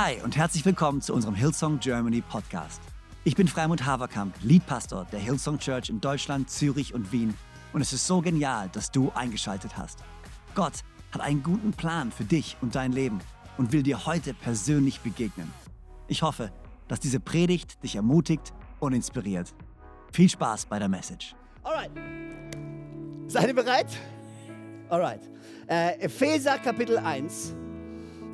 Hi und herzlich willkommen zu unserem Hillsong Germany Podcast. Ich bin Freimund Haverkamp, Leadpastor der Hillsong Church in Deutschland, Zürich und Wien und es ist so genial, dass du eingeschaltet hast. Gott hat einen guten Plan für dich und dein Leben und will dir heute persönlich begegnen. Ich hoffe, dass diese Predigt dich ermutigt und inspiriert. Viel Spaß bei der Message. Alright. Seid ihr bereit? Alright. Äh, Epheser Kapitel 1.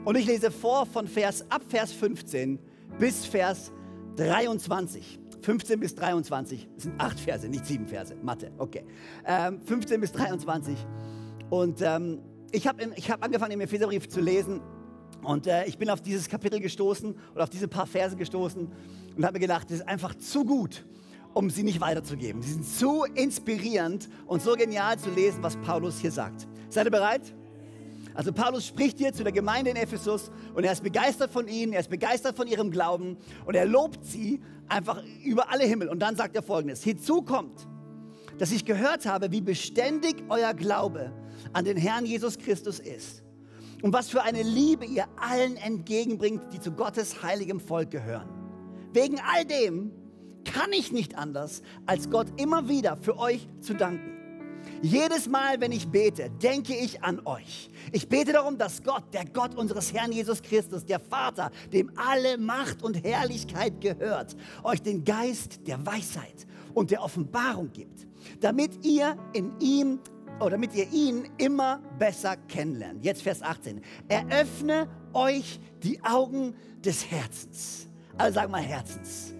Und ich lese vor von Vers ab Vers 15 bis Vers 23. 15 bis 23. Das sind acht Verse, nicht sieben Verse. Mathe, okay. Ähm, 15 bis 23. Und ähm, ich habe hab angefangen, im Epheserbrief zu lesen. Und äh, ich bin auf dieses Kapitel gestoßen oder auf diese paar Verse gestoßen und habe mir gedacht, das ist einfach zu gut, um sie nicht weiterzugeben. Sie sind zu inspirierend und so genial zu lesen, was Paulus hier sagt. Seid ihr bereit? Also Paulus spricht hier zu der Gemeinde in Ephesus und er ist begeistert von ihnen, er ist begeistert von ihrem Glauben und er lobt sie einfach über alle Himmel. Und dann sagt er folgendes, hinzu kommt, dass ich gehört habe, wie beständig euer Glaube an den Herrn Jesus Christus ist und was für eine Liebe ihr allen entgegenbringt, die zu Gottes heiligem Volk gehören. Wegen all dem kann ich nicht anders, als Gott immer wieder für euch zu danken. Jedes Mal, wenn ich bete, denke ich an euch. Ich bete darum, dass Gott, der Gott unseres Herrn Jesus Christus, der Vater, dem alle Macht und Herrlichkeit gehört, euch den Geist der Weisheit und der Offenbarung gibt, damit ihr in ihm oder damit ihr ihn immer besser kennenlernt. Jetzt Vers 18. Eröffne euch die Augen des Herzens. Also sag mal Herzens.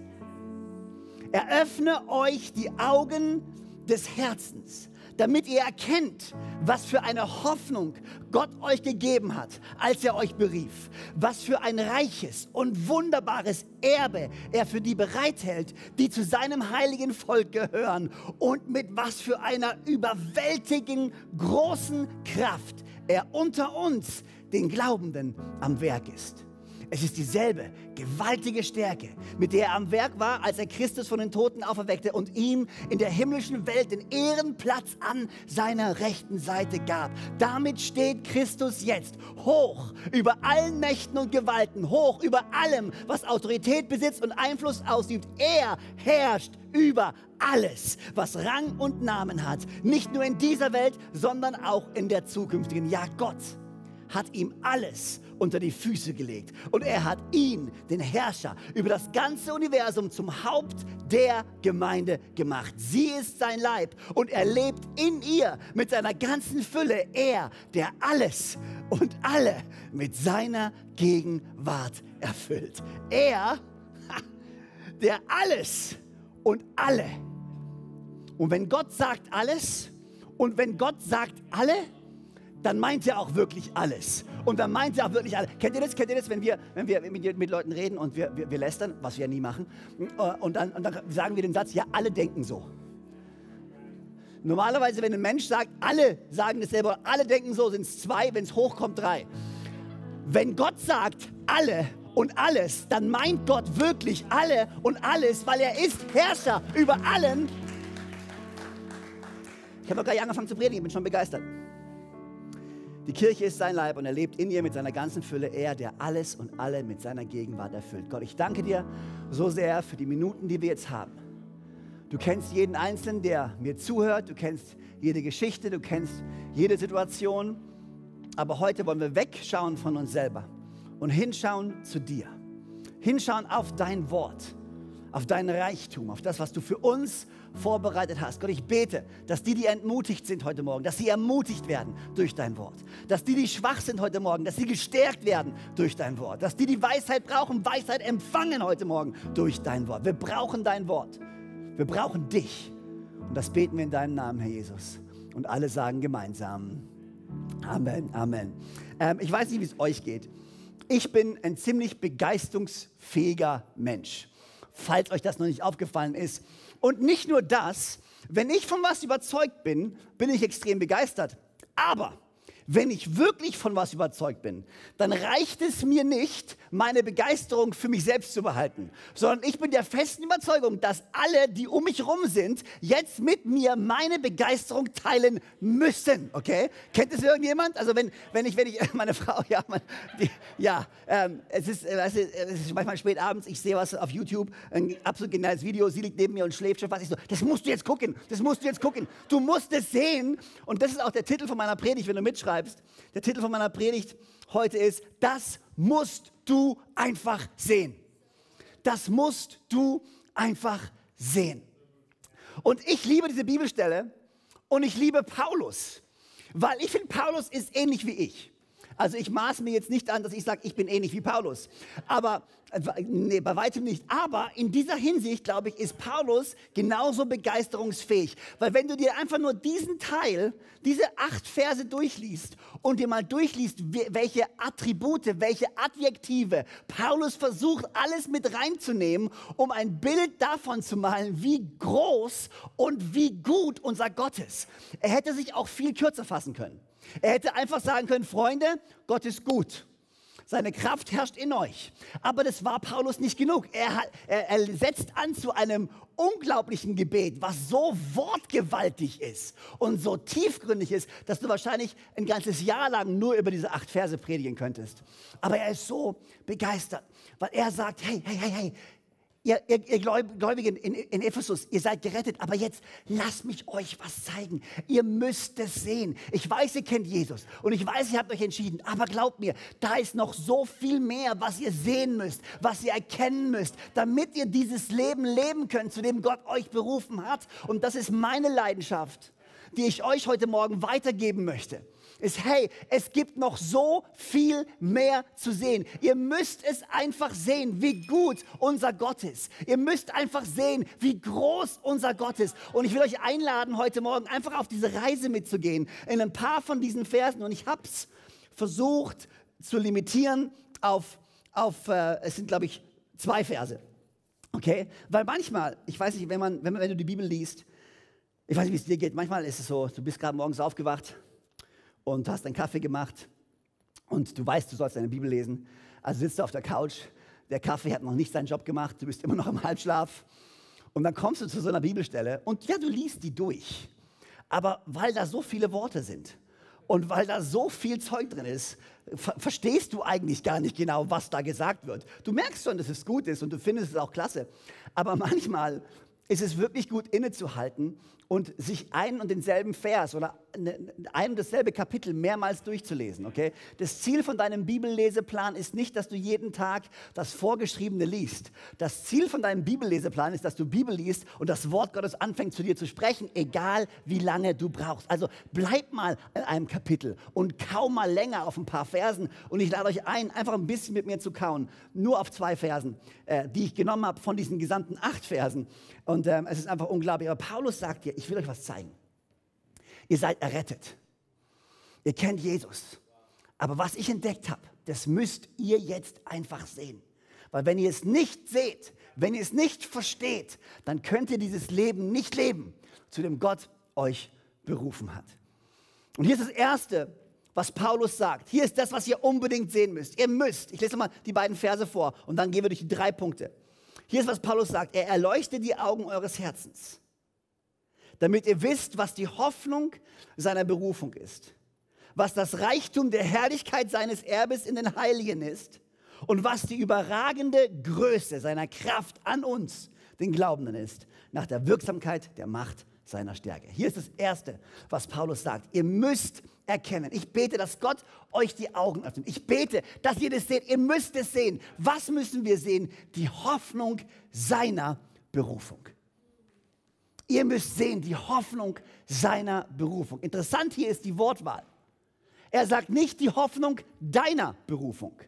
Eröffne euch die Augen des Herzens damit ihr erkennt, was für eine Hoffnung Gott euch gegeben hat, als er euch berief, was für ein reiches und wunderbares Erbe er für die bereithält, die zu seinem heiligen Volk gehören und mit was für einer überwältigen großen Kraft er unter uns, den Glaubenden, am Werk ist. Es ist dieselbe gewaltige Stärke, mit der er am Werk war, als er Christus von den Toten auferweckte und ihm in der himmlischen Welt den Ehrenplatz an seiner rechten Seite gab. Damit steht Christus jetzt hoch über allen Mächten und Gewalten, hoch über allem, was Autorität besitzt und Einfluss ausübt. Er herrscht über alles, was Rang und Namen hat. Nicht nur in dieser Welt, sondern auch in der zukünftigen. Ja, Gott hat ihm alles unter die Füße gelegt. Und er hat ihn, den Herrscher, über das ganze Universum zum Haupt der Gemeinde gemacht. Sie ist sein Leib und er lebt in ihr mit seiner ganzen Fülle. Er, der alles und alle mit seiner Gegenwart erfüllt. Er, der alles und alle. Und wenn Gott sagt alles und wenn Gott sagt alle, dann meint er auch wirklich alles. Und dann meint er auch wirklich alles. Kennt ihr das? Kennt ihr das, wenn wir, wenn wir mit, Leuten reden und wir, wir, wir lästern, was wir ja nie machen, äh, und dann, und dann sagen wir den Satz, ja, alle denken so. Normalerweise, wenn ein Mensch sagt, alle sagen dasselbe, alle denken so, sind es zwei, wenn es hochkommt, drei. Wenn Gott sagt, alle und alles, dann meint Gott wirklich alle und alles, weil er ist Herrscher über allen. Ich habe noch gar nicht angefangen zu predigen, ich bin schon begeistert. Die Kirche ist sein Leib und er lebt in ihr mit seiner ganzen Fülle. Er, der alles und alle mit seiner Gegenwart erfüllt. Gott, ich danke dir so sehr für die Minuten, die wir jetzt haben. Du kennst jeden Einzelnen, der mir zuhört. Du kennst jede Geschichte, du kennst jede Situation. Aber heute wollen wir wegschauen von uns selber und hinschauen zu dir. Hinschauen auf dein Wort auf dein Reichtum, auf das, was du für uns vorbereitet hast. Gott, ich bete, dass die, die entmutigt sind heute Morgen, dass sie ermutigt werden durch dein Wort. Dass die, die schwach sind heute Morgen, dass sie gestärkt werden durch dein Wort. Dass die, die Weisheit brauchen, Weisheit empfangen heute Morgen durch dein Wort. Wir brauchen dein Wort. Wir brauchen dich. Und das beten wir in deinem Namen, Herr Jesus. Und alle sagen gemeinsam. Amen, Amen. Ähm, ich weiß nicht, wie es euch geht. Ich bin ein ziemlich begeisterungsfähiger Mensch falls euch das noch nicht aufgefallen ist. Und nicht nur das, wenn ich von was überzeugt bin, bin ich extrem begeistert. Aber wenn ich wirklich von was überzeugt bin, dann reicht es mir nicht, meine Begeisterung für mich selbst zu behalten, sondern ich bin der festen Überzeugung, dass alle, die um mich herum sind, jetzt mit mir meine Begeisterung teilen müssen. Okay? Kennt es irgendjemand? Also wenn, wenn ich, wenn ich, meine Frau, ja, mein, die, ja, ähm, es, ist, äh, weißt du, es ist manchmal spät abends, ich sehe was auf YouTube, ein absolut geniales Video, sie liegt neben mir und schläft schon fast. Ich so, das musst du jetzt gucken, das musst du jetzt gucken. Du musst es sehen. Und das ist auch der Titel von meiner Predigt, wenn du mitschreibst schreibst. Der Titel von meiner Predigt heute ist, das musst du einfach sehen. Das musst du einfach sehen. Und ich liebe diese Bibelstelle und ich liebe Paulus, weil ich finde, Paulus ist ähnlich wie ich. Also ich maß mir jetzt nicht an, dass ich sage, ich bin ähnlich wie Paulus. Aber, nee, bei weitem nicht. Aber in dieser Hinsicht, glaube ich, ist Paulus genauso begeisterungsfähig. Weil wenn du dir einfach nur diesen Teil, diese acht Verse durchliest und dir mal durchliest, welche Attribute, welche Adjektive Paulus versucht, alles mit reinzunehmen, um ein Bild davon zu malen, wie groß und wie gut unser Gott ist. Er hätte sich auch viel kürzer fassen können. Er hätte einfach sagen können, Freunde, Gott ist gut. Seine Kraft herrscht in euch. Aber das war Paulus nicht genug. Er, er, er, setzt an zu einem unglaublichen Gebet, was so wortgewaltig ist und so tiefgründig ist, dass du wahrscheinlich ein ganzes Jahr lang nur über diese acht Verse predigen könntest. Aber er ist so begeistert, weil er sagt, hey, hey, hey, hey, ihr, ihr, ihr Gläubigen in, in Ephesus, ihr seid gerettet, aber jetzt lasst mich euch was zeigen. Ihr müsst es sehen. Ich weiß, ihr kennt Jesus und ich weiß, ihr habt euch entschieden, aber glaubt mir, da ist noch so viel mehr, was ihr sehen müsst, was ihr erkennen müsst, damit ihr dieses Leben leben könnt, zu dem Gott euch berufen hat. Und das ist meine Leidenschaft, die ich euch heute Morgen weitergeben möchte ist, hey, es gibt noch so viel mehr zu sehen. Ihr müsst es einfach sehen, wie gut unser Gott ist. Ihr müsst einfach sehen, wie groß unser Gott ist. Und ich will euch einladen, heute Morgen einfach auf diese Reise mitzugehen, in ein paar von diesen Versen. Und ich habe es versucht zu limitieren auf, auf äh, es sind, glaube ich, zwei Verse. Okay? Weil manchmal, ich weiß nicht, wenn, man, wenn, wenn du die Bibel liest, ich weiß nicht, wie es dir geht, manchmal ist es so, du bist gerade morgens aufgewacht und hast einen Kaffee gemacht und du weißt, du sollst deine Bibel lesen. Also sitzt du auf der Couch, der Kaffee hat noch nicht seinen Job gemacht, du bist immer noch im Halbschlaf. Und dann kommst du zu so einer Bibelstelle und ja, du liest die durch. Aber weil da so viele Worte sind und weil da so viel Zeug drin ist, ver verstehst du eigentlich gar nicht genau, was da gesagt wird. Du merkst schon, dass es gut ist und du findest es auch klasse. Aber manchmal ist es wirklich gut innezuhalten und sich einen und denselben Vers oder Ne, ein und dasselbe Kapitel mehrmals durchzulesen, okay? Das Ziel von deinem Bibelleseplan ist nicht, dass du jeden Tag das Vorgeschriebene liest. Das Ziel von deinem Bibelleseplan ist, dass du Bibel liest und das Wort Gottes anfängt zu dir zu sprechen, egal wie lange du brauchst. Also bleib mal in einem Kapitel und kaum mal länger auf ein paar Versen und ich lade euch ein, einfach ein bisschen mit mir zu kauen, nur auf zwei Versen, äh, die ich genommen habe von diesen gesamten acht Versen. Und ähm, es ist einfach unglaublich. Aber Paulus sagt dir, ich will euch was zeigen. Ihr seid errettet. Ihr kennt Jesus. Aber was ich entdeckt habe, das müsst ihr jetzt einfach sehen. Weil wenn ihr es nicht seht, wenn ihr es nicht versteht, dann könnt ihr dieses Leben nicht leben, zu dem Gott euch berufen hat. Und hier ist das Erste, was Paulus sagt. Hier ist das, was ihr unbedingt sehen müsst. Ihr müsst, ich lese mal die beiden Verse vor und dann gehen wir durch die drei Punkte. Hier ist, was Paulus sagt. Er erleuchtet die Augen eures Herzens damit ihr wisst, was die Hoffnung seiner Berufung ist, was das Reichtum der Herrlichkeit seines Erbes in den Heiligen ist und was die überragende Größe seiner Kraft an uns, den Glaubenden, ist, nach der Wirksamkeit der Macht seiner Stärke. Hier ist das Erste, was Paulus sagt. Ihr müsst erkennen. Ich bete, dass Gott euch die Augen öffnet. Ich bete, dass ihr das seht. Ihr müsst es sehen. Was müssen wir sehen? Die Hoffnung seiner Berufung. Ihr müsst sehen, die Hoffnung seiner Berufung. Interessant hier ist die Wortwahl. Er sagt nicht die Hoffnung deiner Berufung.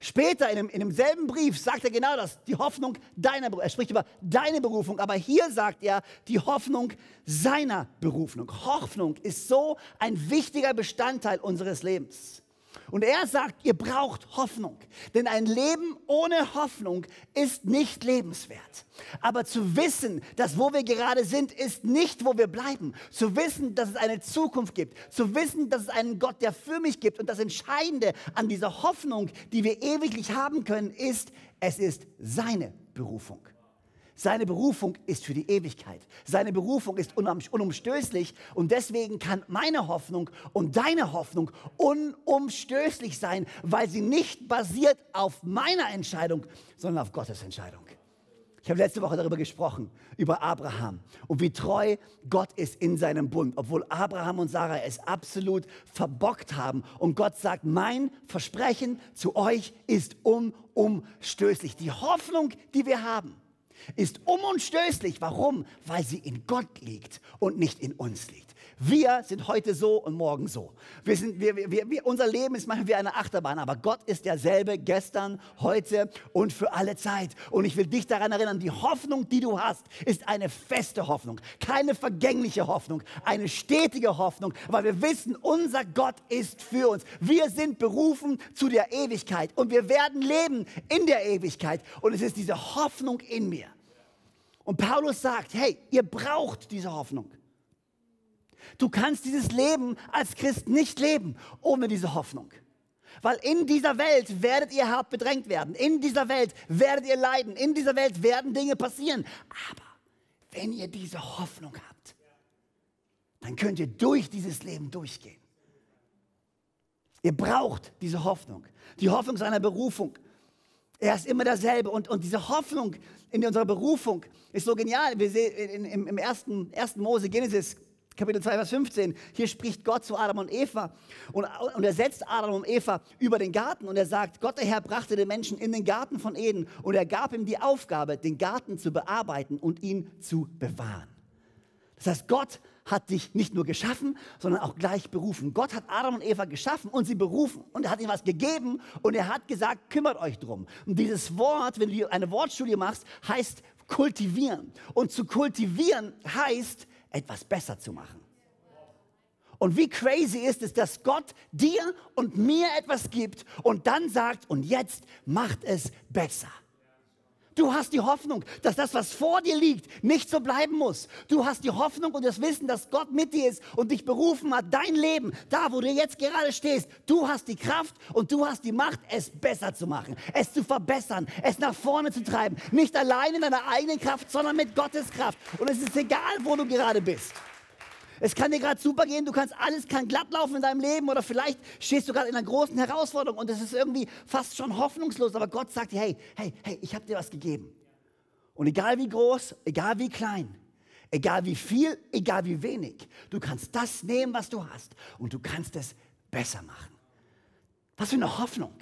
Später in, dem, in demselben Brief sagt er genau das, die Hoffnung deiner Berufung. Er spricht über deine Berufung, aber hier sagt er die Hoffnung seiner Berufung. Hoffnung ist so ein wichtiger Bestandteil unseres Lebens. Und er sagt, ihr braucht Hoffnung. Denn ein Leben ohne Hoffnung ist nicht lebenswert. Aber zu wissen, dass wo wir gerade sind, ist nicht, wo wir bleiben. Zu wissen, dass es eine Zukunft gibt. Zu wissen, dass es einen Gott, der für mich gibt. Und das Entscheidende an dieser Hoffnung, die wir ewiglich haben können, ist, es ist seine Berufung. Seine Berufung ist für die Ewigkeit. Seine Berufung ist unumstößlich und deswegen kann meine Hoffnung und deine Hoffnung unumstößlich sein, weil sie nicht basiert auf meiner Entscheidung, sondern auf Gottes Entscheidung. Ich habe letzte Woche darüber gesprochen, über Abraham und wie treu Gott ist in seinem Bund, obwohl Abraham und Sarah es absolut verbockt haben. Und Gott sagt, mein Versprechen zu euch ist unumstößlich. Die Hoffnung, die wir haben, ist unumstößlich. Warum? Weil sie in Gott liegt und nicht in uns liegt. Wir sind heute so und morgen so. Wir sind, wir, wir, wir, unser Leben ist manchmal wie eine Achterbahn, aber Gott ist derselbe gestern, heute und für alle Zeit. Und ich will dich daran erinnern, die Hoffnung, die du hast, ist eine feste Hoffnung, keine vergängliche Hoffnung, eine stetige Hoffnung, weil wir wissen, unser Gott ist für uns. Wir sind berufen zu der Ewigkeit und wir werden leben in der Ewigkeit. Und es ist diese Hoffnung in mir. Und Paulus sagt, hey, ihr braucht diese Hoffnung. Du kannst dieses Leben als Christ nicht leben ohne diese Hoffnung. Weil in dieser Welt werdet ihr hart bedrängt werden. In dieser Welt werdet ihr leiden. In dieser Welt werden Dinge passieren. Aber wenn ihr diese Hoffnung habt, dann könnt ihr durch dieses Leben durchgehen. Ihr braucht diese Hoffnung. Die Hoffnung seiner Berufung. Er ist immer derselbe. Und, und diese Hoffnung in unserer Berufung ist so genial. Wir sehen im, im ersten, ersten Mose, Genesis, Kapitel 2, Vers 15, hier spricht Gott zu Adam und Eva und, und, er setzt Adam und Eva über den Garten und er sagt, Gott der Herr brachte den Menschen in den Garten von Eden und er gab ihm die Aufgabe, den Garten zu bearbeiten und ihn zu bewahren. Das heißt, Gott hat dich nicht nur geschaffen, sondern auch gleich berufen. Gott hat Adam und Eva geschaffen und sie berufen und er hat ihnen was gegeben und er hat gesagt, kümmert euch drum. Und dieses Wort, wenn du eine Wortstudie machst, heißt kultivieren. Und zu kultivieren heißt, etwas besser zu machen. Und wie crazy ist es, dass Gott dir und mir etwas gibt und dann sagt, und jetzt macht es besser. Du hast die Hoffnung, dass das, was vor dir liegt, nicht so bleiben muss. Du hast die Hoffnung und das Wissen, dass Gott mit dir ist und dich berufen hat, dein Leben, da wo du jetzt gerade stehst, du hast die Kraft und du hast die Macht, es besser zu machen, es zu verbessern, es nach vorne zu treiben. Nicht allein in deiner eigenen Kraft, sondern mit Gottes Kraft. Und es ist egal, wo du gerade bist. Es kann dir gerade super gehen, du kannst alles kann glatt laufen in deinem Leben oder vielleicht stehst du gerade in einer großen Herausforderung und es ist irgendwie fast schon hoffnungslos, aber Gott sagt dir, hey, hey, hey, ich habe dir was gegeben. Und egal wie groß, egal wie klein, egal wie viel, egal wie wenig, du kannst das nehmen, was du hast und du kannst es besser machen. Was für eine Hoffnung,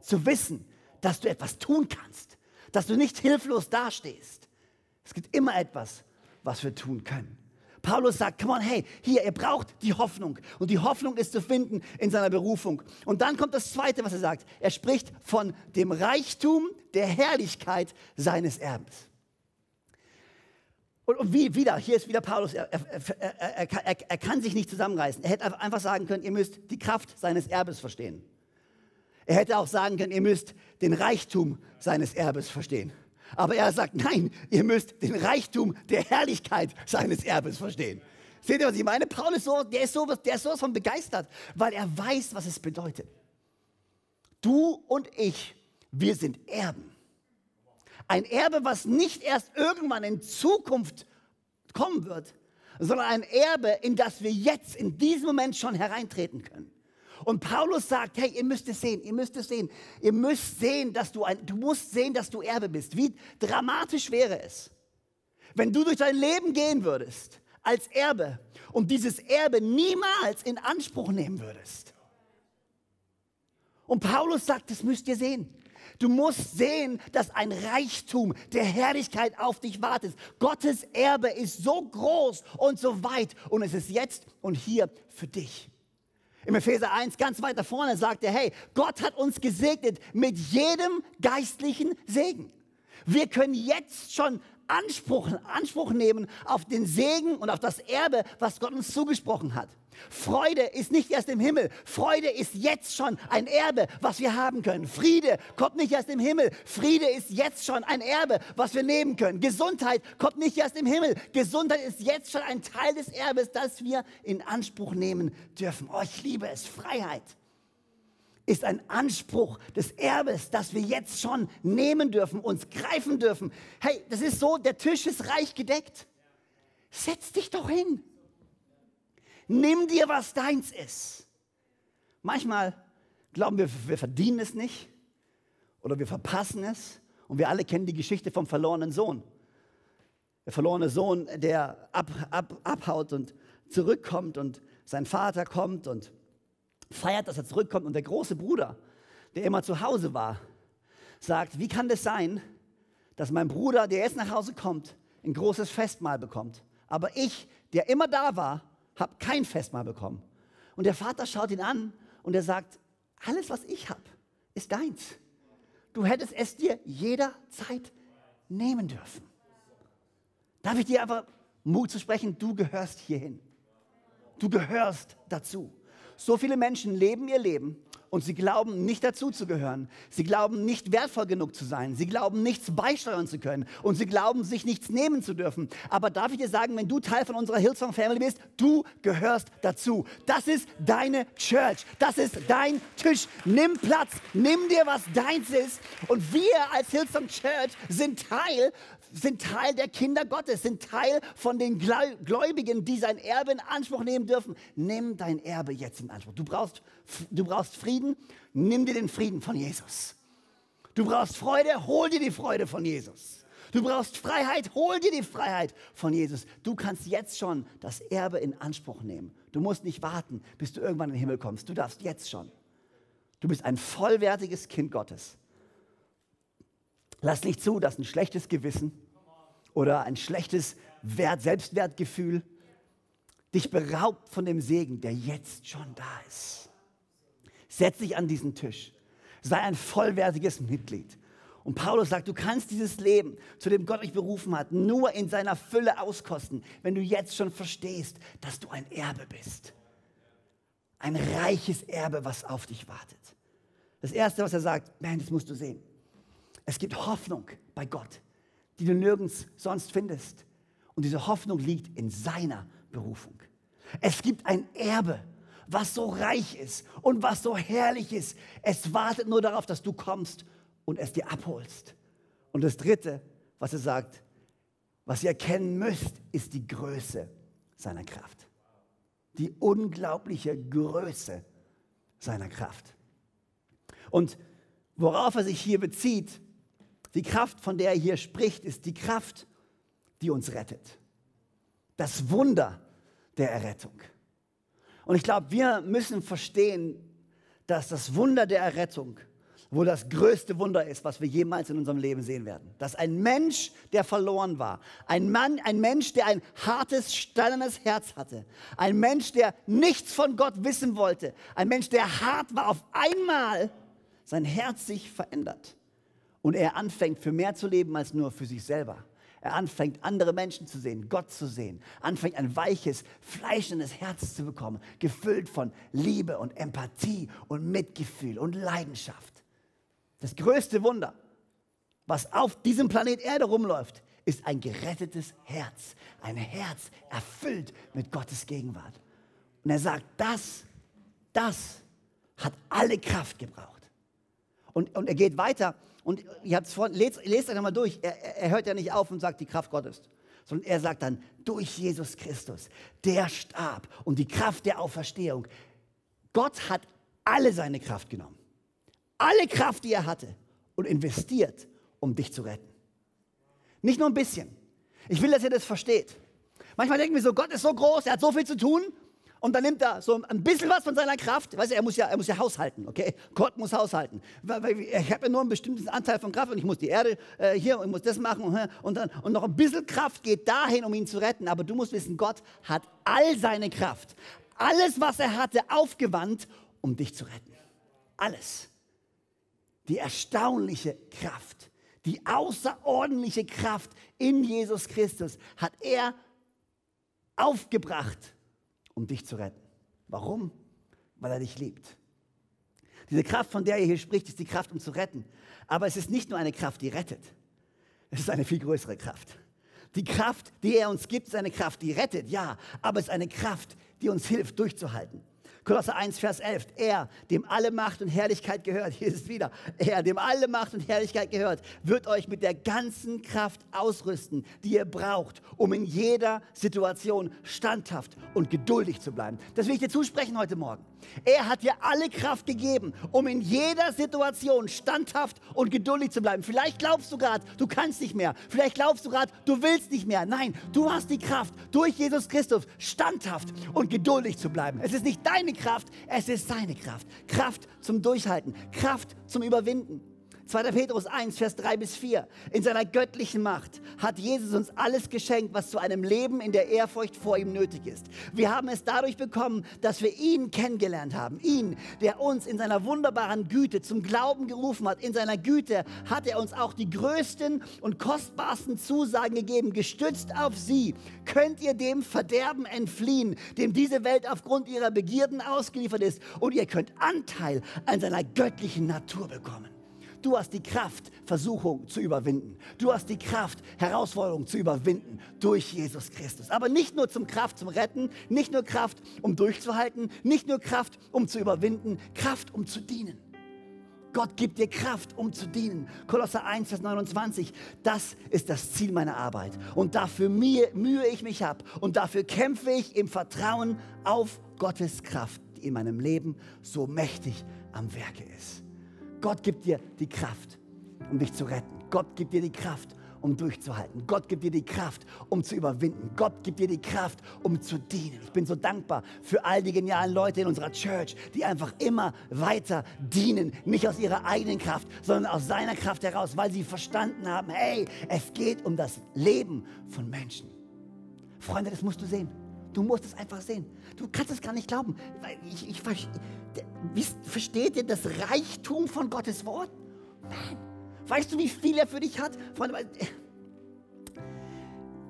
zu wissen, dass du etwas tun kannst, dass du nicht hilflos dastehst. Es gibt immer etwas, was wir tun können. Paulus sagt, come on, hey, hier, ihr braucht die Hoffnung. Und die Hoffnung ist zu finden in seiner Berufung. Und dann kommt das Zweite, was er sagt. Er spricht von dem Reichtum der Herrlichkeit seines Erbes. Und, wie, wieder, hier ist wieder Paulus, er, er, er, er kann sich nicht zusammenreißen. Er hätte einfach sagen können, ihr müsst die Kraft seines Erbes verstehen. Er hätte auch sagen können, ihr müsst den Reichtum seines Erbes verstehen. Aber er sagt, nein, ihr müsst den Reichtum der Herrlichkeit seines Erbes verstehen. Seht ihr, was ich meine? Paulus ist so, der ist ist sowas von begeistert, weil er weiß, was es bedeutet. Du und ich, wir sind Erben. Ein Erbe, was nicht erst irgendwann in Zukunft kommen wird, sondern ein Erbe, in das wir jetzt, in diesem Moment schon hereintreten können. Und Paulus sagt, hey, ihr müsst es sehen, ihr müsst es sehen. Ihr müsst sehen, dass du ein, du musst sehen, dass du Erbe bist. Wie dramatisch wäre es, wenn du durch dein Leben gehen würdest als Erbe und dieses Erbe niemals in Anspruch nehmen würdest. Und Paulus sagt, das müsst ihr sehen. Du musst sehen, dass ein Reichtum der Herrlichkeit auf dich wartet. Gottes Erbe ist so groß und so weit und es ist jetzt und hier für dich. Im Epheser 1 ganz weiter vorne sagt er, hey, Gott hat uns gesegnet mit jedem geistlichen Segen. Wir können jetzt schon Anspruch, Anspruch nehmen auf den Segen und auf das Erbe, was Gott uns zugesprochen hat. Freude ist nicht erst im Himmel. Freude ist jetzt schon ein Erbe, was wir haben können. Friede kommt nicht erst im Himmel. Friede ist jetzt schon ein Erbe, was wir nehmen können. Gesundheit kommt nicht erst im Himmel. Gesundheit ist jetzt schon ein Teil des Erbes, das wir in Anspruch nehmen dürfen. Oh, ich liebe es. Freiheit ist ein Anspruch des Erbes, das wir jetzt schon nehmen dürfen, uns greifen dürfen. Hey, das ist so, der Tisch ist reich gedeckt. Setz dich doch hin. Nimm dir, was deins ist. Manchmal glauben wir, wir verdienen es nicht oder wir verpassen es. Und wir alle kennen die Geschichte vom verlorenen Sohn. Der verlorene Sohn, der ab, ab, abhaut und zurückkommt und sein Vater kommt und feiert, dass er zurückkommt. Und der große Bruder, der immer zu Hause war, sagt, wie kann das sein, dass mein Bruder, der jetzt nach Hause kommt, ein großes Festmahl bekommt. Aber ich, der immer da war, habe kein Festmahl bekommen. Und der Vater schaut ihn an und er sagt, alles, was ich habe, ist deins. Du hättest es dir jederzeit nehmen dürfen. Darf ich dir einfach Mut zu sprechen, du gehörst hierhin. Du gehörst dazu. So viele Menschen leben ihr Leben und sie glauben nicht dazu zu gehören. Sie glauben nicht wertvoll genug zu sein. Sie glauben nichts beisteuern zu können und sie glauben sich nichts nehmen zu dürfen. Aber darf ich dir sagen, wenn du Teil von unserer Hillsong Family bist, du gehörst dazu. Das ist deine Church. Das ist dein Tisch. Nimm Platz. Nimm dir was deins ist. Und wir als Hillsong Church sind Teil sind Teil der Kinder Gottes, sind Teil von den Gläubigen, die sein Erbe in Anspruch nehmen dürfen. Nimm dein Erbe jetzt in Anspruch. Du brauchst, du brauchst Frieden, nimm dir den Frieden von Jesus. Du brauchst Freude, hol dir die Freude von Jesus. Du brauchst Freiheit, hol dir die Freiheit von Jesus. Du kannst jetzt schon das Erbe in Anspruch nehmen. Du musst nicht warten, bis du irgendwann in den Himmel kommst. Du darfst jetzt schon. Du bist ein vollwertiges Kind Gottes. Lass nicht zu, dass ein schlechtes Gewissen oder ein schlechtes Wert, Selbstwertgefühl dich beraubt von dem Segen, der jetzt schon da ist. Setz dich an diesen Tisch. Sei ein vollwertiges Mitglied. Und Paulus sagt, du kannst dieses Leben, zu dem Gott dich berufen hat, nur in seiner Fülle auskosten, wenn du jetzt schon verstehst, dass du ein Erbe bist. Ein reiches Erbe, was auf dich wartet. Das Erste, was er sagt, man, das musst du sehen. Es gibt Hoffnung bei Gott, die du nirgends sonst findest. Und diese Hoffnung liegt in seiner Berufung. Es gibt ein Erbe, was so reich ist und was so herrlich ist. Es wartet nur darauf, dass du kommst und es dir abholst. Und das Dritte, was er sagt, was ihr erkennen müsst, ist die Größe seiner Kraft. Die unglaubliche Größe seiner Kraft. Und worauf er sich hier bezieht, die Kraft, von der er hier spricht, ist die Kraft, die uns rettet. Das Wunder der Errettung. Und ich glaube, wir müssen verstehen, dass das Wunder der Errettung wohl das größte Wunder ist, was wir jemals in unserem Leben sehen werden. Dass ein Mensch, der verloren war, ein Mann, ein Mensch, der ein hartes, steinernes Herz hatte, ein Mensch, der nichts von Gott wissen wollte, ein Mensch, der hart war, auf einmal sein Herz sich verändert und er anfängt für mehr zu leben als nur für sich selber. Er anfängt, andere Menschen zu sehen, Gott zu sehen, anfängt ein weiches, fleischendes Herz zu bekommen, gefüllt von Liebe und Empathie und Mitgefühl und Leidenschaft. Das größte Wunder, was auf diesem Planet Erde rumläuft, ist ein gerettetes Herz. Ein Herz erfüllt mit Gottes Gegenwart. Und er sagt, das, das hat alle Kraft gebraucht. Und, und er geht weiter und ihr habt es vorhin, lest, lest euch nochmal durch. Er, er hört ja nicht auf und sagt die Kraft Gottes, sondern er sagt dann, durch Jesus Christus, der starb und die Kraft der Auferstehung. Gott hat alle seine Kraft genommen. Alle Kraft, die er hatte und investiert, um dich zu retten. Nicht nur ein bisschen. Ich will, dass ihr das versteht. Manchmal denken wir so, Gott ist so groß, er hat so viel zu tun und dann nimmt er so ein bisschen was von seiner Kraft. Weißt du, er muss ja, er muss ja haushalten, okay? Gott muss haushalten. Ich habe ja nur einen bestimmten Anteil von Kraft und ich muss die Erde äh, hier und ich muss das machen und, dann, und noch ein bisschen Kraft geht dahin, um ihn zu retten. Aber du musst wissen, Gott hat all seine Kraft, alles, was er hatte, aufgewandt, um dich zu retten. Alles. Die erstaunliche Kraft, die außerordentliche Kraft in Jesus Christus hat er aufgebracht um dich zu retten. Warum? Weil er dich liebt. Diese Kraft, von der er hier spricht, ist die Kraft, um zu retten. Aber es ist nicht nur eine Kraft, die rettet. Es ist eine viel größere Kraft. Die Kraft, die er uns gibt, ist eine Kraft, die rettet, ja, aber es ist eine Kraft, die uns hilft, durchzuhalten. Kolosser 1, Vers 11. Er, dem alle Macht und Herrlichkeit gehört, hier ist es wieder, er, dem alle Macht und Herrlichkeit gehört, wird euch mit der ganzen Kraft ausrüsten, die ihr braucht, um in jeder Situation standhaft und geduldig zu bleiben. Das will ich dir zusprechen heute Morgen. Er hat dir alle Kraft gegeben, um in jeder Situation standhaft und geduldig zu bleiben. Vielleicht glaubst du gerade, du kannst nicht mehr. Vielleicht glaubst du gerade, du willst nicht mehr. Nein, du hast die Kraft, durch Jesus Christus standhaft und geduldig zu bleiben. Es ist nicht deine Kraft, es ist seine Kraft. Kraft zum Durchhalten, Kraft zum Überwinden. 2. Petrus 1, Vers 3 bis 4. In seiner göttlichen Macht hat Jesus uns alles geschenkt, was zu einem Leben in der Ehrfurcht vor ihm nötig ist. Wir haben es dadurch bekommen, dass wir ihn kennengelernt haben. Ihn, der uns in seiner wunderbaren Güte zum Glauben gerufen hat. In seiner Güte hat er uns auch die größten und kostbarsten Zusagen gegeben. Gestützt auf sie könnt ihr dem Verderben entfliehen, dem diese Welt aufgrund ihrer Begierden ausgeliefert ist. Und ihr könnt Anteil an seiner göttlichen Natur bekommen. Du hast die Kraft, Versuchung zu überwinden. Du hast die Kraft, Herausforderungen zu überwinden durch Jesus Christus. Aber nicht nur zum Kraft zum Retten, nicht nur Kraft, um durchzuhalten, nicht nur Kraft, um zu überwinden, Kraft, um zu dienen. Gott gibt dir Kraft, um zu dienen. Kolosser 1, Vers 29. Das ist das Ziel meiner Arbeit. Und dafür mühe ich mich ab. Und dafür kämpfe ich im Vertrauen auf Gottes Kraft, die in meinem Leben so mächtig am Werke ist. Gott gibt dir die Kraft, um dich zu retten. Gott gibt dir die Kraft, um durchzuhalten. Gott gibt dir die Kraft, um zu überwinden. Gott gibt dir die Kraft, um zu dienen. Ich bin so dankbar für all die genialen Leute in unserer Church, die einfach immer weiter dienen. Nicht aus ihrer eigenen Kraft, sondern aus seiner Kraft heraus, weil sie verstanden haben, hey, es geht um das Leben von Menschen. Freunde, das musst du sehen. Du musst es einfach sehen. Du kannst es gar nicht glauben. Ich, ich, ich, versteht ihr das Reichtum von Gottes Wort? Man, weißt du, wie viel er für dich hat? Freunde,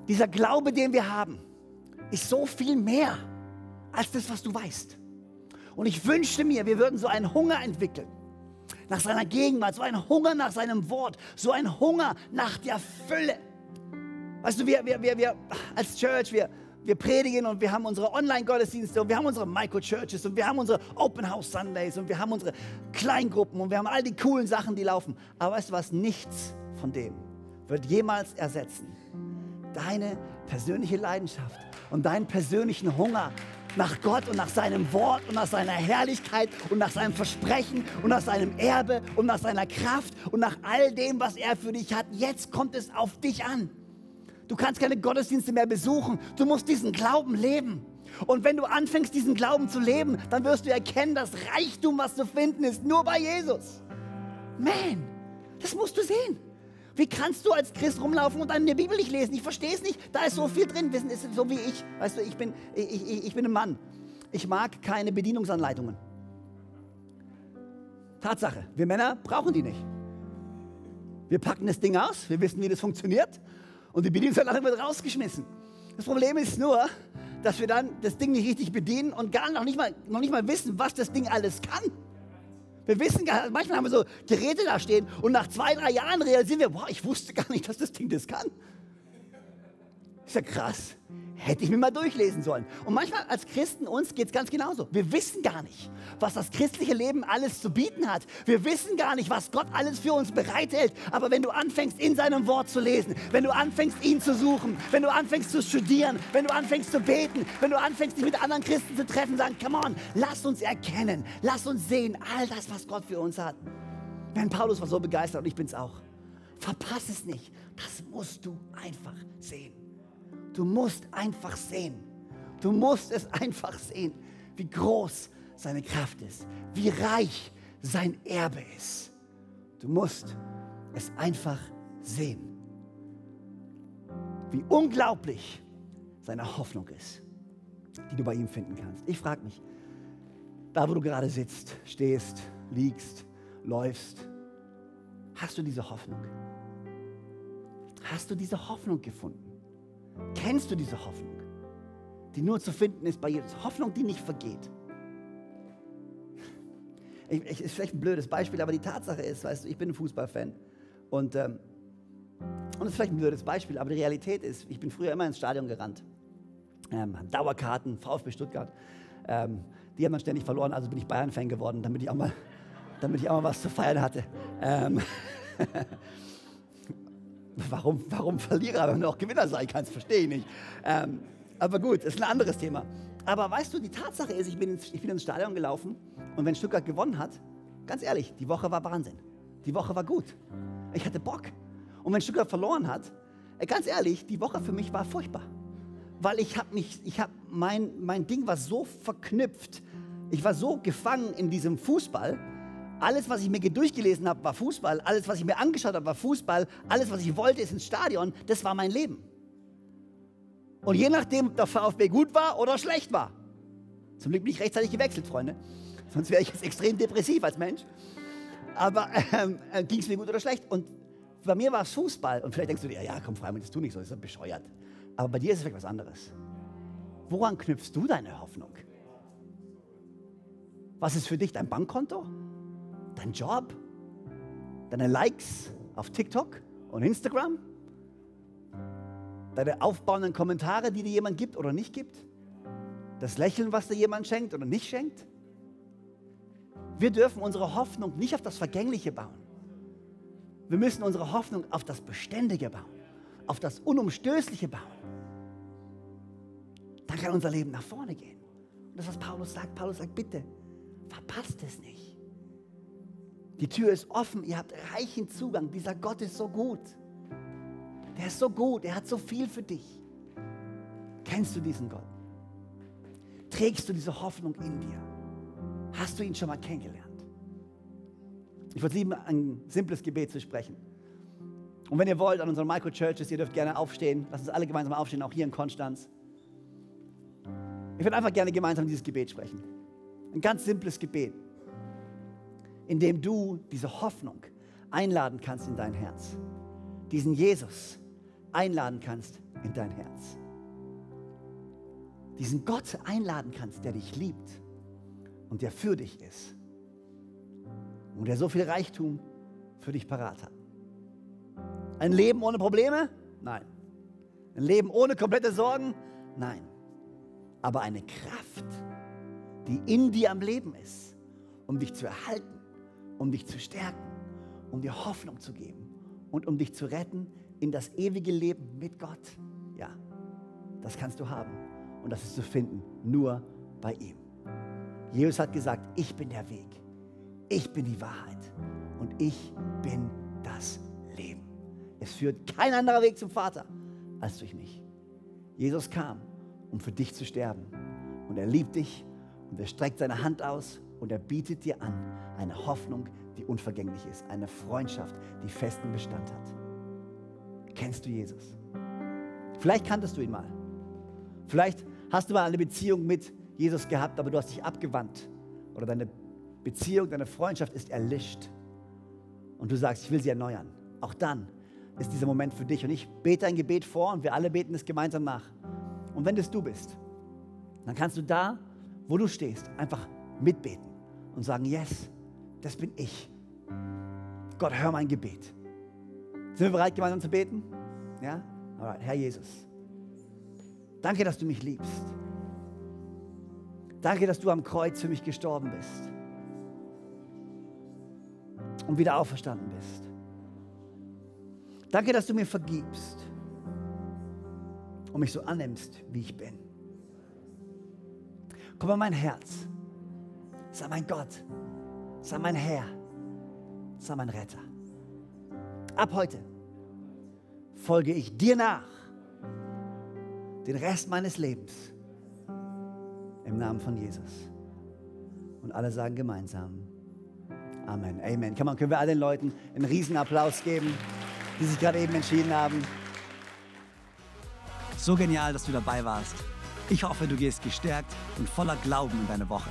dieser Glaube, den wir haben, ist so viel mehr als das, was du weißt. Und ich wünschte mir, wir würden so einen Hunger entwickeln nach seiner Gegenwart, so einen Hunger nach seinem Wort, so einen Hunger nach der Fülle. Weißt du, wir, wir, wir, wir als Church, wir, wir predigen und wir haben unsere Online-Gottesdienste und wir haben unsere Micro-Churches und wir haben unsere Open House Sundays und wir haben unsere Kleingruppen und wir haben all die coolen Sachen, die laufen. Aber weißt du was? Nichts von dem wird jemals ersetzen. Deine persönliche Leidenschaft und deinen persönlichen Hunger nach Gott und nach seinem Wort und nach seiner Herrlichkeit und nach seinem Versprechen und nach seinem Erbe und nach seiner Kraft und nach all dem, was er für dich hat. Jetzt kommt es auf dich an. Du kannst keine Gottesdienste mehr besuchen. Du musst diesen Glauben leben. Und wenn du anfängst, diesen Glauben zu leben, dann wirst du erkennen, dass Reichtum, was zu finden ist, nur bei Jesus. Man, das musst du sehen. Wie kannst du als Christ rumlaufen und dann die Bibel nicht lesen? Ich verstehe es nicht. Da ist so viel drin. Wissen ist so wie ich. Weißt du, ich bin, ich, ich, ich bin ein Mann. Ich mag keine Bedienungsanleitungen. Tatsache, wir Männer brauchen die nicht. Wir packen das Ding aus, wir wissen, wie das funktioniert und die Bedienungsanleitung wird rausgeschmissen. Das Problem ist nur, dass wir dann das Ding nicht richtig bedienen und gar noch nicht mal, noch nicht mal wissen, was das Ding alles kann. Wir wissen gar manchmal haben wir so Geräte da stehen und nach zwei, drei Jahren realisieren wir, boah, ich wusste gar nicht, dass das Ding das kann. Ist ja krass. Hätte ich mir mal durchlesen sollen. Und manchmal als Christen uns geht es ganz genauso. Wir wissen gar nicht, was das christliche Leben alles zu bieten hat. Wir wissen gar nicht, was Gott alles für uns bereithält. Aber wenn du anfängst, in seinem Wort zu lesen, wenn du anfängst, ihn zu suchen, wenn du anfängst zu studieren, wenn du anfängst zu beten, wenn du anfängst, dich mit anderen Christen zu treffen, sagen, come on, lass uns erkennen, lass uns sehen, all das, was Gott für uns hat. Wenn Paulus war so begeistert und ich bin es auch. Verpass es nicht. Das musst du einfach sehen. Du musst einfach sehen. Du musst es einfach sehen, wie groß seine Kraft ist, wie reich sein Erbe ist. Du musst es einfach sehen, wie unglaublich seine Hoffnung ist, die du bei ihm finden kannst. Ich frage mich, da wo du gerade sitzt, stehst, liegst, läufst, hast du diese Hoffnung? Hast du diese Hoffnung gefunden? Kennst du diese Hoffnung, die nur zu finden ist bei Jesus? Hoffnung, die nicht vergeht. Ich, ich, ist vielleicht ein blödes Beispiel, aber die Tatsache ist, weißt du, ich bin ein Fußballfan. Und, ähm, das ist vielleicht ein blödes Beispiel, aber die Realität ist, ich bin früher immer ins Stadion gerannt. Ähm, Dauerkarten, VfB Stuttgart. Ähm, die haben dann ständig verloren, also bin ich Bayern-Fan geworden, damit ich auch mal, damit ich auch mal was zu feiern hatte. Ähm, warum, warum Verlierer, wenn du auch Gewinner sein kannst, verstehe ich nicht. Ähm, aber gut, ist ein anderes Thema. Aber weißt du, die Tatsache ist, ich bin, ins, ich bin ins Stadion gelaufen und wenn Stuttgart gewonnen hat, ganz ehrlich, die Woche war Wahnsinn. Die Woche war gut. Ich hatte Bock. Und wenn Stuttgart verloren hat, äh, ganz ehrlich, die Woche für mich war furchtbar. Weil ich habe mich, ich habe, mein, mein Ding war so verknüpft. Ich war so gefangen in diesem Fußball. Alles, was ich mir durchgelesen habe, war Fußball. Alles, was ich mir angeschaut habe, war Fußball. Alles, was ich wollte, ist ins Stadion. Das war mein Leben. Und je nachdem, ob der VfB gut war oder schlecht war. Zum Glück bin ich rechtzeitig gewechselt, Freunde. Sonst wäre ich jetzt extrem depressiv als Mensch. Aber ähm, äh, ging es mir gut oder schlecht? Und bei mir war es Fußball. Und vielleicht denkst du dir, ja, komm, Freimann, das tu nicht so, das ist ja bescheuert. Aber bei dir ist es vielleicht was anderes. Woran knüpfst du deine Hoffnung? Was ist für dich dein Bankkonto? Dein Job? Deine Likes auf TikTok und Instagram? Deine aufbauenden Kommentare, die dir jemand gibt oder nicht gibt? Das Lächeln, was dir jemand schenkt oder nicht schenkt? Wir dürfen unsere Hoffnung nicht auf das Vergängliche bauen. Wir müssen unsere Hoffnung auf das Beständige bauen, auf das Unumstößliche bauen. Dann kann unser Leben nach vorne gehen. Und das, was Paulus sagt, Paulus sagt, bitte, verpasst es nicht. Die Tür ist offen, ihr habt reichen Zugang. Dieser Gott ist so gut. Der ist so gut, er hat so viel für dich. Kennst du diesen Gott? Trägst du diese Hoffnung in dir? Hast du ihn schon mal kennengelernt? Ich würde lieben, ein simples Gebet zu sprechen. Und wenn ihr wollt, an unseren Micro-Churches, ihr dürft gerne aufstehen. Lass uns alle gemeinsam aufstehen, auch hier in Konstanz. Ich würde einfach gerne gemeinsam dieses Gebet sprechen. Ein ganz simples Gebet, in dem du diese Hoffnung einladen kannst in dein Herz. Diesen Jesus, einladen kannst in dein Herz. Diesen Gott einladen kannst, der dich liebt und der für dich ist. Und der so viel Reichtum für dich parat hat. Ein Leben ohne Probleme? Nein. Ein Leben ohne komplette Sorgen? Nein. Aber eine Kraft, die in dir am Leben ist, um dich zu erhalten, um dich zu stärken, um dir Hoffnung zu geben und um dich zu retten in das ewige Leben mit Gott. Ja, das kannst du haben. Und das ist zu finden nur bei ihm. Jesus hat gesagt, ich bin der Weg, ich bin die Wahrheit und ich bin das Leben. Es führt kein anderer Weg zum Vater als durch mich. Jesus kam, um für dich zu sterben. Und er liebt dich und er streckt seine Hand aus und er bietet dir an eine Hoffnung, die unvergänglich ist, eine Freundschaft, die festen Bestand hat. Kennst du Jesus? Vielleicht kanntest du ihn mal. Vielleicht hast du mal eine Beziehung mit Jesus gehabt, aber du hast dich abgewandt. Oder deine Beziehung, deine Freundschaft ist erlischt. Und du sagst, ich will sie erneuern. Auch dann ist dieser Moment für dich. Und ich bete ein Gebet vor und wir alle beten es gemeinsam nach. Und wenn das du bist, dann kannst du da, wo du stehst, einfach mitbeten und sagen, yes, das bin ich. Gott, hör mein Gebet. Sind wir bereit, gemeinsam zu beten? Ja? Alright, Herr Jesus. Danke, dass du mich liebst. Danke, dass du am Kreuz für mich gestorben bist und wieder auferstanden bist. Danke, dass du mir vergibst und mich so annimmst, wie ich bin. Komm an mein Herz. Sei mein Gott. Sei mein Herr. Sei mein Retter. Ab heute folge ich dir nach. Den Rest meines Lebens. Im Namen von Jesus. Und alle sagen gemeinsam Amen. Amen. Kann man, können wir all den Leuten einen Riesenapplaus geben, die sich gerade eben entschieden haben. So genial, dass du dabei warst. Ich hoffe, du gehst gestärkt und voller Glauben in deine Woche.